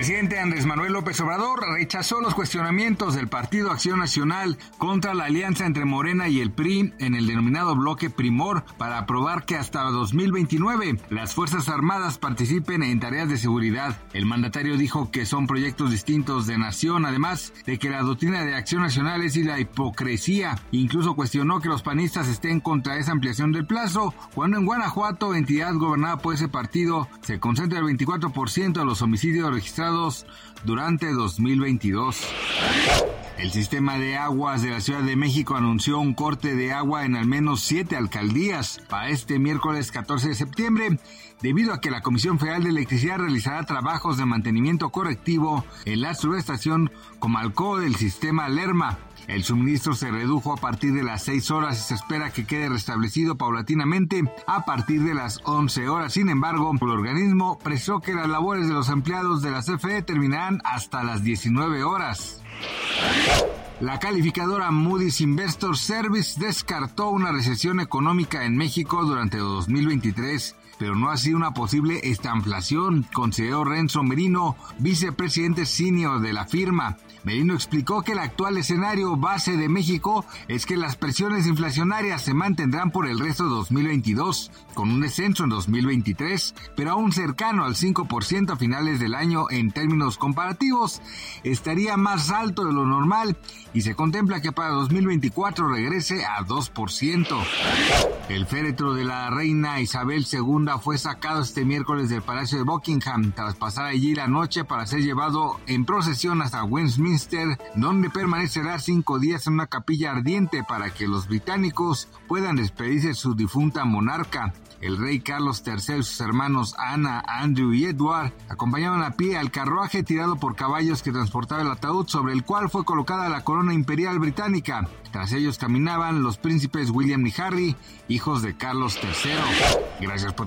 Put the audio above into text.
Presidente Andrés Manuel López Obrador rechazó los cuestionamientos del Partido Acción Nacional contra la alianza entre Morena y el PRI en el denominado bloque Primor para aprobar que hasta 2029 las Fuerzas Armadas participen en tareas de seguridad. El mandatario dijo que son proyectos distintos de nación, además de que la doctrina de Acción Nacional es la hipocresía. Incluso cuestionó que los panistas estén contra esa ampliación del plazo, cuando en Guanajuato, entidad gobernada por ese partido, se concentra el 24% de los homicidios registrados durante 2022. El sistema de aguas de la Ciudad de México anunció un corte de agua en al menos siete alcaldías para este miércoles 14 de septiembre, debido a que la Comisión Federal de Electricidad realizará trabajos de mantenimiento correctivo en la subestación Comalco del sistema Lerma. El suministro se redujo a partir de las 6 horas y se espera que quede restablecido paulatinamente a partir de las 11 horas. Sin embargo, el organismo precisó que las labores de los empleados de la CFE terminarán hasta las 19 horas. La calificadora Moody's Investor Service descartó una recesión económica en México durante 2023 pero no así una posible estanflación, consideró Renzo Merino, vicepresidente senior de la firma. Merino explicó que el actual escenario base de México es que las presiones inflacionarias se mantendrán por el resto de 2022, con un descenso en 2023, pero aún cercano al 5% a finales del año en términos comparativos, estaría más alto de lo normal y se contempla que para 2024 regrese a 2%. El féretro de la reina Isabel II fue sacado este miércoles del Palacio de Buckingham tras pasar allí la noche para ser llevado en procesión hasta Westminster, donde permanecerá cinco días en una capilla ardiente para que los británicos puedan despedirse de su difunta monarca. El rey Carlos III y sus hermanos Ana, Andrew y Edward acompañaban a pie al carruaje tirado por caballos que transportaba el ataúd sobre el cual fue colocada la corona imperial británica. Tras ellos caminaban los príncipes William y Harry, hijos de Carlos III. Gracias por